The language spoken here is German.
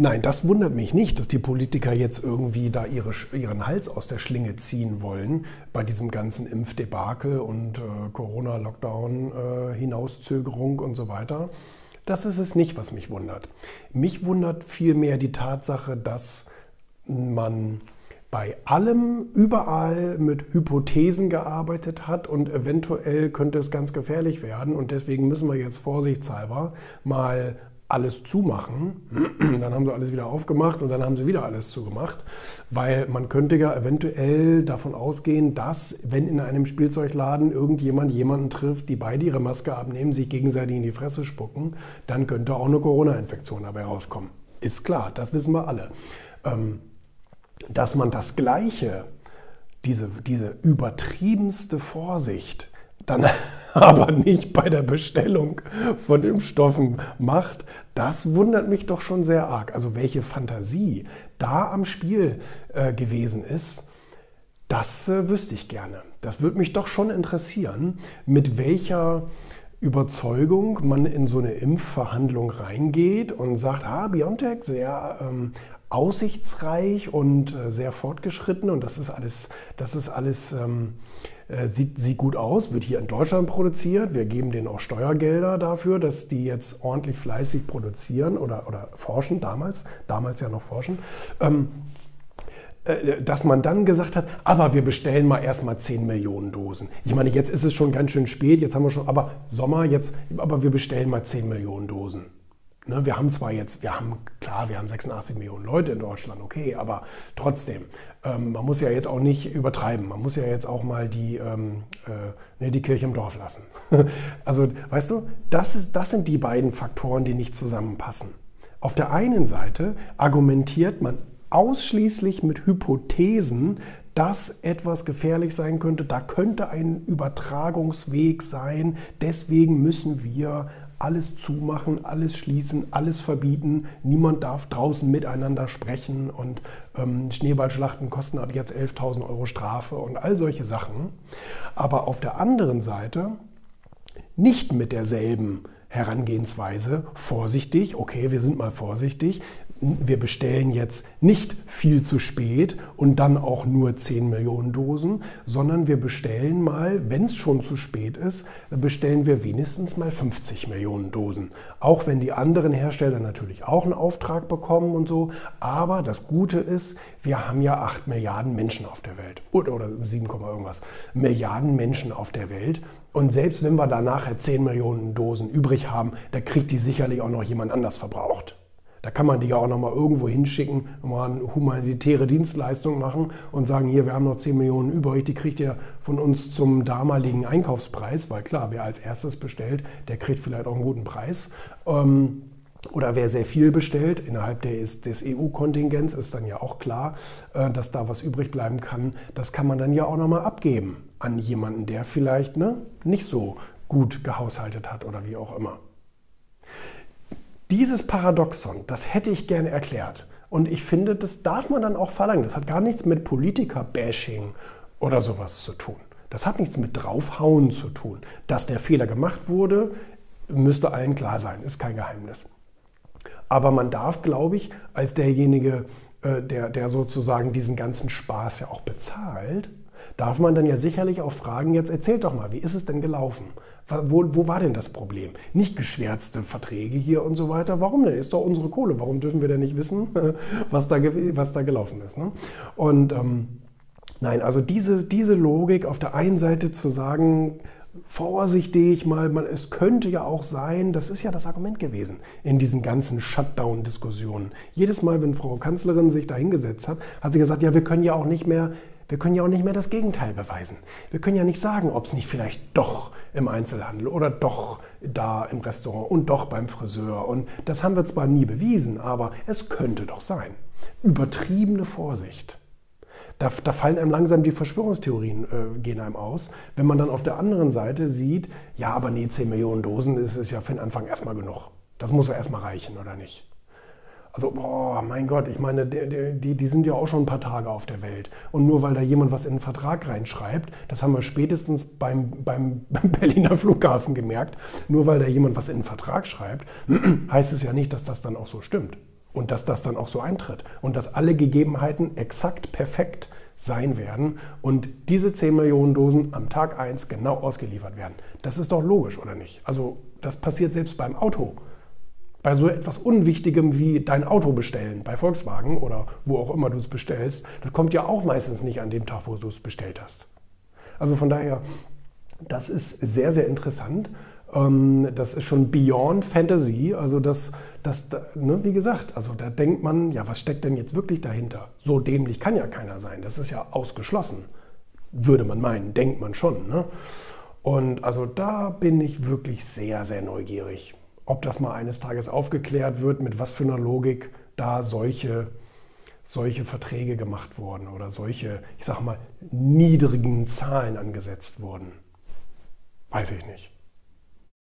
Nein, das wundert mich nicht, dass die Politiker jetzt irgendwie da ihre, ihren Hals aus der Schlinge ziehen wollen bei diesem ganzen Impfdebakel und äh, Corona-Lockdown, äh, Hinauszögerung und so weiter. Das ist es nicht, was mich wundert. Mich wundert vielmehr die Tatsache, dass man bei allem überall mit Hypothesen gearbeitet hat und eventuell könnte es ganz gefährlich werden und deswegen müssen wir jetzt vorsichtshalber mal alles zumachen. Dann haben sie alles wieder aufgemacht und dann haben sie wieder alles zugemacht, weil man könnte ja eventuell davon ausgehen, dass wenn in einem Spielzeugladen irgendjemand jemanden trifft, die beide ihre Maske abnehmen, sich gegenseitig in die Fresse spucken, dann könnte auch eine Corona-Infektion dabei rauskommen. Ist klar, das wissen wir alle. Ähm, dass man das Gleiche, diese, diese übertriebenste Vorsicht, dann aber nicht bei der Bestellung von Impfstoffen macht, das wundert mich doch schon sehr arg. Also welche Fantasie da am Spiel äh, gewesen ist, das äh, wüsste ich gerne. Das würde mich doch schon interessieren, mit welcher Überzeugung man in so eine Impfverhandlung reingeht und sagt, ah, BioNTech, sehr ähm, aussichtsreich und äh, sehr fortgeschritten und das ist alles, das ist alles ähm, äh, sieht, sieht gut aus, wird hier in Deutschland produziert. Wir geben denen auch Steuergelder dafür, dass die jetzt ordentlich fleißig produzieren oder, oder forschen, damals, damals ja noch forschen. Ähm, äh, dass man dann gesagt hat, aber wir bestellen mal erstmal 10 Millionen Dosen. Ich meine, jetzt ist es schon ganz schön spät, jetzt haben wir schon, aber Sommer, jetzt, aber wir bestellen mal 10 Millionen Dosen. Ne, wir haben zwar jetzt, wir haben, klar, wir haben 86 Millionen Leute in Deutschland, okay, aber trotzdem, ähm, man muss ja jetzt auch nicht übertreiben. Man muss ja jetzt auch mal die, ähm, äh, ne, die Kirche im Dorf lassen. also, weißt du, das, ist, das sind die beiden Faktoren, die nicht zusammenpassen. Auf der einen Seite argumentiert man ausschließlich mit Hypothesen, dass etwas gefährlich sein könnte, da könnte ein Übertragungsweg sein, deswegen müssen wir alles zumachen, alles schließen, alles verbieten. Niemand darf draußen miteinander sprechen und ähm, Schneeballschlachten kosten ab jetzt 11.000 Euro Strafe und all solche Sachen. Aber auf der anderen Seite nicht mit derselben Herangehensweise, vorsichtig, okay, wir sind mal vorsichtig, wir bestellen jetzt nicht viel zu spät und dann auch nur 10 Millionen Dosen, sondern wir bestellen mal, wenn es schon zu spät ist, bestellen wir wenigstens mal 50 Millionen Dosen. Auch wenn die anderen Hersteller natürlich auch einen Auftrag bekommen und so. Aber das Gute ist, wir haben ja 8 Milliarden Menschen auf der Welt. Oder, oder 7, irgendwas. Milliarden Menschen auf der Welt. Und selbst wenn wir da nachher 10 Millionen Dosen übrig haben, da kriegt die sicherlich auch noch jemand anders verbraucht. Da kann man die ja auch nochmal irgendwo hinschicken, mal eine humanitäre Dienstleistung machen und sagen, hier, wir haben noch 10 Millionen übrig, die kriegt ihr von uns zum damaligen Einkaufspreis, weil klar, wer als erstes bestellt, der kriegt vielleicht auch einen guten Preis. Ähm, oder wer sehr viel bestellt, innerhalb des, des EU-Kontingents ist dann ja auch klar, äh, dass da was übrig bleiben kann. Das kann man dann ja auch nochmal abgeben an jemanden, der vielleicht ne, nicht so gut gehaushaltet hat oder wie auch immer. Dieses Paradoxon, das hätte ich gerne erklärt. Und ich finde, das darf man dann auch verlangen. Das hat gar nichts mit Politiker-Bashing oder sowas zu tun. Das hat nichts mit draufhauen zu tun. Dass der Fehler gemacht wurde, müsste allen klar sein, ist kein Geheimnis. Aber man darf, glaube ich, als derjenige, äh, der, der sozusagen diesen ganzen Spaß ja auch bezahlt, darf man dann ja sicherlich auch fragen, jetzt erzählt doch mal, wie ist es denn gelaufen? Wo, wo, war denn das Problem? Nicht geschwärzte Verträge hier und so weiter. Warum denn? Ist doch unsere Kohle. Warum dürfen wir denn nicht wissen, was da, was da gelaufen ist? Ne? Und ähm, nein, also diese, diese Logik auf der einen Seite zu sagen, vorsichtig mal, man, es könnte ja auch sein, das ist ja das Argument gewesen in diesen ganzen Shutdown-Diskussionen. Jedes Mal, wenn Frau Kanzlerin sich da hingesetzt hat, hat sie gesagt, ja, wir können ja auch nicht mehr wir können ja auch nicht mehr das Gegenteil beweisen. Wir können ja nicht sagen, ob es nicht vielleicht doch im Einzelhandel oder doch da im Restaurant und doch beim Friseur. Und das haben wir zwar nie bewiesen, aber es könnte doch sein. Übertriebene Vorsicht. Da, da fallen einem langsam die Verschwörungstheorien, äh, gehen einem aus. Wenn man dann auf der anderen Seite sieht, ja, aber nee, 10 Millionen Dosen ist es ja für den Anfang erstmal genug. Das muss ja erstmal reichen, oder nicht? Also, boah, mein Gott, ich meine, die, die sind ja auch schon ein paar Tage auf der Welt. Und nur weil da jemand was in den Vertrag reinschreibt, das haben wir spätestens beim, beim, beim Berliner Flughafen gemerkt, nur weil da jemand was in den Vertrag schreibt, heißt es ja nicht, dass das dann auch so stimmt. Und dass das dann auch so eintritt. Und dass alle Gegebenheiten exakt perfekt sein werden und diese 10 Millionen Dosen am Tag 1 genau ausgeliefert werden. Das ist doch logisch, oder nicht? Also das passiert selbst beim Auto. Bei so etwas Unwichtigem wie dein Auto bestellen, bei Volkswagen oder wo auch immer du es bestellst, das kommt ja auch meistens nicht an dem Tag, wo du es bestellt hast. Also von daher, das ist sehr, sehr interessant. Ähm, das ist schon beyond Fantasy. Also das, das ne, wie gesagt, also da denkt man, ja, was steckt denn jetzt wirklich dahinter? So dämlich kann ja keiner sein. Das ist ja ausgeschlossen. Würde man meinen, denkt man schon. Ne? Und also da bin ich wirklich sehr, sehr neugierig, ob das mal eines Tages aufgeklärt wird, mit was für einer Logik da solche, solche Verträge gemacht wurden oder solche, ich sag mal, niedrigen Zahlen angesetzt wurden. Weiß ich nicht.